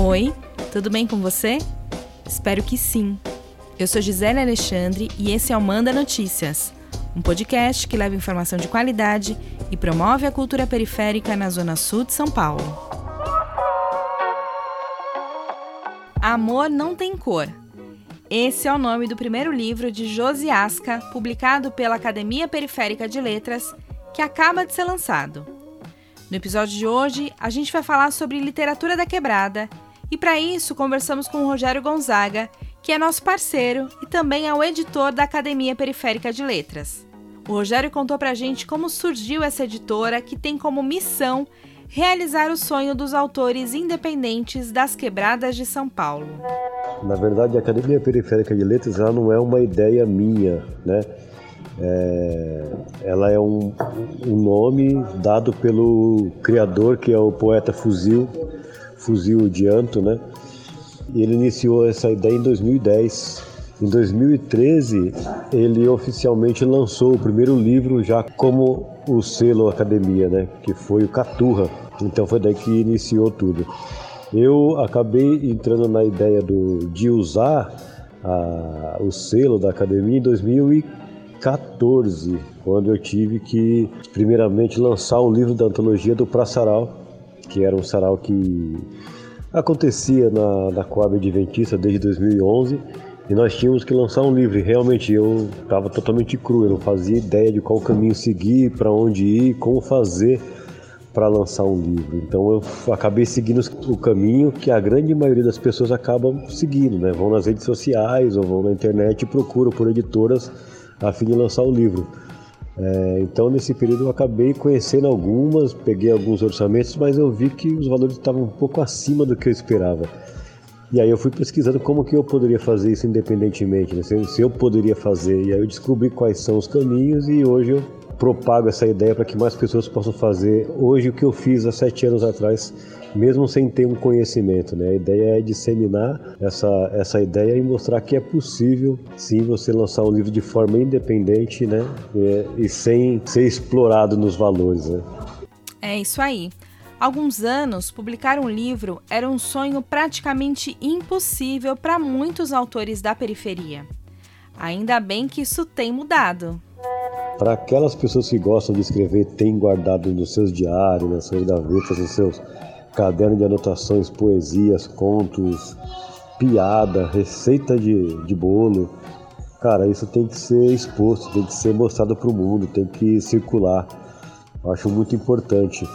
Oi, tudo bem com você? Espero que sim. Eu sou Gisele Alexandre e esse é o Manda Notícias, um podcast que leva informação de qualidade e promove a cultura periférica na Zona Sul de São Paulo. Amor não tem cor. Esse é o nome do primeiro livro de Josi Asca, publicado pela Academia Periférica de Letras, que acaba de ser lançado. No episódio de hoje, a gente vai falar sobre literatura da quebrada e para isso conversamos com o Rogério Gonzaga, que é nosso parceiro e também é o editor da Academia Periférica de Letras. O Rogério contou para a gente como surgiu essa editora que tem como missão realizar o sonho dos autores independentes das quebradas de São Paulo. Na verdade, a Academia Periférica de Letras ela não é uma ideia minha, né? É, ela é um, um nome dado pelo criador, que é o poeta Fuzil, Fuzil Dianto, né? E ele iniciou essa ideia em 2010. Em 2013, ele oficialmente lançou o primeiro livro já como o selo Academia, né? Que foi o Caturra. Então foi daí que iniciou tudo. Eu acabei entrando na ideia do, de usar a, o selo da Academia em 2014, quando eu tive que, primeiramente, lançar um livro da antologia do Praçaral, que era um sarau que acontecia na, na Coab Adventista desde 2011 e nós tínhamos que lançar um livro. Realmente eu estava totalmente cru, eu não fazia ideia de qual caminho seguir, para onde ir, como fazer para lançar um livro. Então eu acabei seguindo o caminho que a grande maioria das pessoas acabam seguindo, né? Vão nas redes sociais ou vão na internet e procuram por editoras a fim de lançar o livro. É, então, nesse período, eu acabei conhecendo algumas, peguei alguns orçamentos, mas eu vi que os valores estavam um pouco acima do que eu esperava. E aí eu fui pesquisando como que eu poderia fazer isso independentemente, né? se, se eu poderia fazer. E aí eu descobri quais são os caminhos e hoje eu propago essa ideia para que mais pessoas possam fazer hoje o que eu fiz há sete anos atrás mesmo sem ter um conhecimento. Né? A ideia é disseminar essa, essa ideia e mostrar que é possível sim você lançar um livro de forma independente né? e, e sem ser explorado nos valores. Né? É isso aí. Alguns anos, publicar um livro era um sonho praticamente impossível para muitos autores da periferia. Ainda bem que isso tem mudado. Para aquelas pessoas que gostam de escrever, têm guardado nos seus diários, nas suas gavetas, nos seus caderno de anotações, poesias, contos, piada, receita de, de bolo. Cara, isso tem que ser exposto, tem que ser mostrado para o mundo, tem que circular. Eu acho muito importante.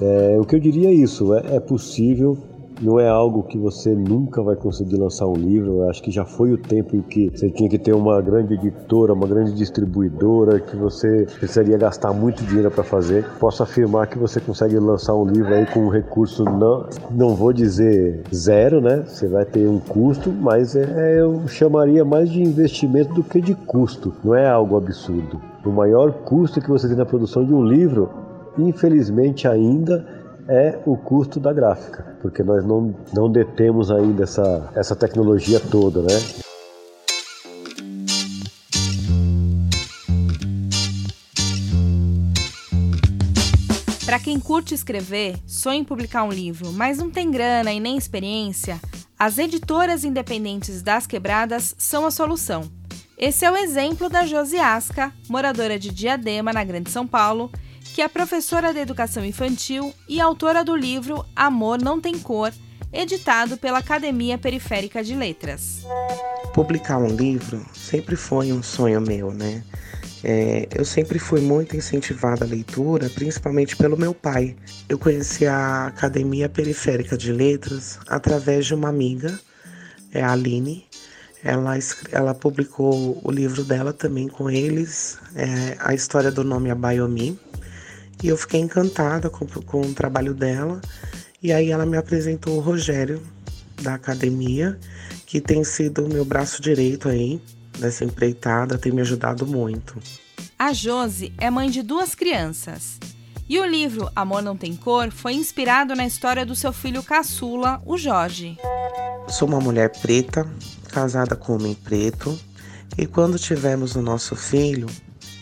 É, o que eu diria é isso: é, é possível não é algo que você nunca vai conseguir lançar um livro. Eu acho que já foi o tempo em que você tinha que ter uma grande editora, uma grande distribuidora, que você precisaria gastar muito dinheiro para fazer. Posso afirmar que você consegue lançar um livro aí com um recurso não, não vou dizer zero, né? Você vai ter um custo, mas é, é eu chamaria mais de investimento do que de custo. Não é algo absurdo. O maior custo que você tem na produção de um livro, infelizmente ainda é o custo da gráfica, porque nós não, não detemos ainda essa, essa tecnologia toda, né? Para quem curte escrever, sonha em publicar um livro, mas não tem grana e nem experiência, as editoras independentes das quebradas são a solução. Esse é o exemplo da Josi Asca, moradora de Diadema, na Grande São Paulo, que é professora de educação infantil e autora do livro Amor Não Tem Cor, editado pela Academia Periférica de Letras. Publicar um livro sempre foi um sonho meu, né? É, eu sempre fui muito incentivada à leitura, principalmente pelo meu pai. Eu conheci a Academia Periférica de Letras através de uma amiga, é a Aline. Ela, ela publicou o livro dela também com eles, é, A História do Nome Abayomi. E eu fiquei encantada com, com o trabalho dela. E aí ela me apresentou o Rogério, da academia, que tem sido o meu braço direito aí nessa empreitada, tem me ajudado muito. A Josi é mãe de duas crianças. E o livro Amor Não Tem Cor foi inspirado na história do seu filho caçula, o Jorge. Sou uma mulher preta, casada com um homem preto, e quando tivemos o nosso filho,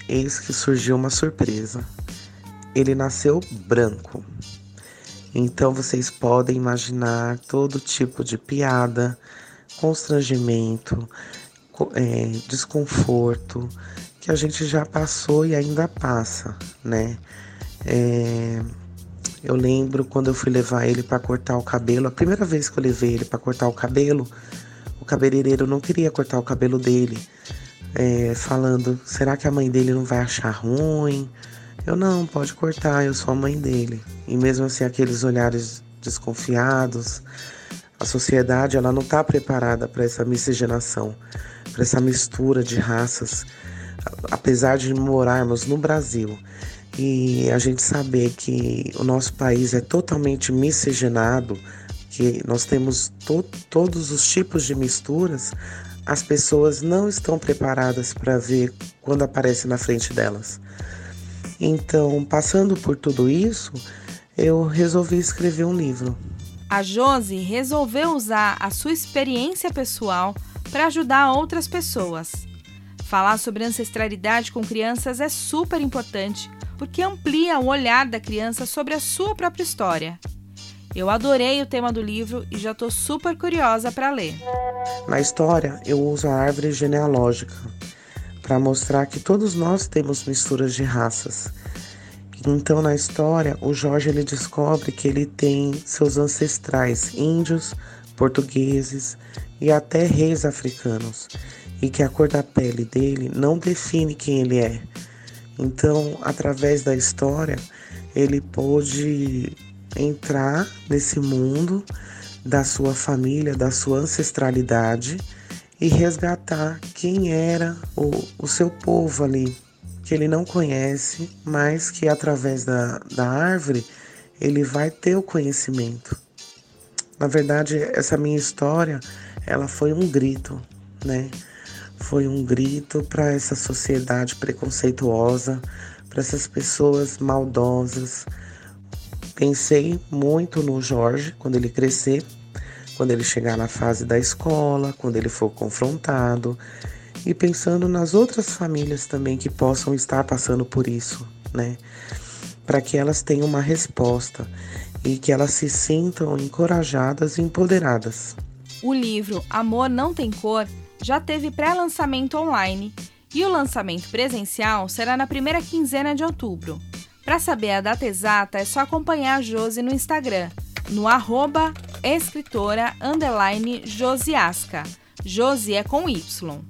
eis que surgiu uma surpresa ele nasceu branco. Então vocês podem imaginar todo tipo de piada, constrangimento, é, desconforto que a gente já passou e ainda passa, né? É, eu lembro quando eu fui levar ele para cortar o cabelo, a primeira vez que eu levei ele para cortar o cabelo, o cabeleireiro não queria cortar o cabelo dele, é, falando: será que a mãe dele não vai achar ruim? Eu não, pode cortar, eu sou a mãe dele. E mesmo assim, aqueles olhares desconfiados, a sociedade ela não está preparada para essa miscigenação, para essa mistura de raças. Apesar de morarmos no Brasil e a gente saber que o nosso país é totalmente miscigenado, que nós temos to todos os tipos de misturas, as pessoas não estão preparadas para ver quando aparece na frente delas. Então, passando por tudo isso, eu resolvi escrever um livro. A Josi resolveu usar a sua experiência pessoal para ajudar outras pessoas. Falar sobre ancestralidade com crianças é super importante porque amplia o olhar da criança sobre a sua própria história. Eu adorei o tema do livro e já estou super curiosa para ler. Na história, eu uso a árvore genealógica para mostrar que todos nós temos misturas de raças então, na história, o Jorge ele descobre que ele tem seus ancestrais índios, portugueses e até reis africanos, e que a cor da pele dele não define quem ele é. Então, através da história, ele pôde entrar nesse mundo da sua família, da sua ancestralidade e resgatar quem era o, o seu povo ali, que ele não conhece, mas que através da, da árvore ele vai ter o conhecimento. Na verdade, essa minha história, ela foi um grito, né? Foi um grito para essa sociedade preconceituosa, para essas pessoas maldosas. Pensei muito no Jorge quando ele crescer, quando ele chegar na fase da escola, quando ele for confrontado e pensando nas outras famílias também que possam estar passando por isso, né? Para que elas tenham uma resposta e que elas se sintam encorajadas e empoderadas. O livro Amor Não Tem Cor já teve pré-lançamento online e o lançamento presencial será na primeira quinzena de outubro. Para saber a data exata é só acompanhar a Josi no Instagram, no arroba escritora underline Josiasca. Josi é com Y.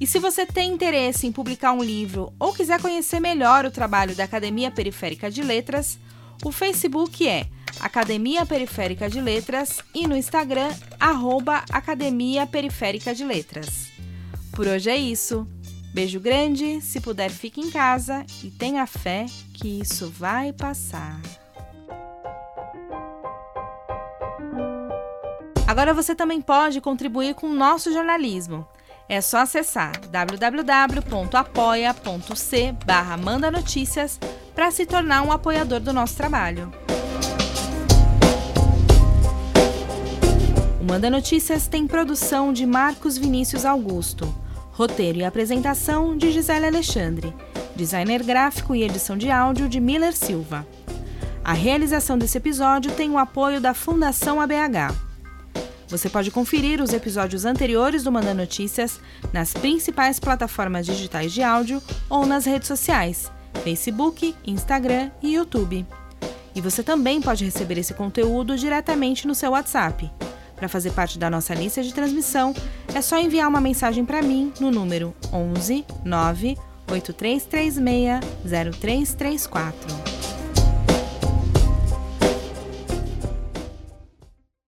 E se você tem interesse em publicar um livro ou quiser conhecer melhor o trabalho da Academia Periférica de Letras, o Facebook é Academia Periférica de Letras e no Instagram, arroba Academia Periférica de Letras. Por hoje é isso. Beijo grande, se puder fique em casa e tenha fé que isso vai passar. Agora você também pode contribuir com o nosso jornalismo. É só acessar www.apoia.c barra Manda Notícias para se tornar um apoiador do nosso trabalho. O Manda Notícias tem produção de Marcos Vinícius Augusto, roteiro e apresentação de Gisele Alexandre, designer gráfico e edição de áudio de Miller Silva. A realização desse episódio tem o apoio da Fundação ABH. Você pode conferir os episódios anteriores do Manda Notícias nas principais plataformas digitais de áudio ou nas redes sociais, Facebook, Instagram e YouTube. E você também pode receber esse conteúdo diretamente no seu WhatsApp. Para fazer parte da nossa lista de transmissão, é só enviar uma mensagem para mim no número 11 9 8336 0334.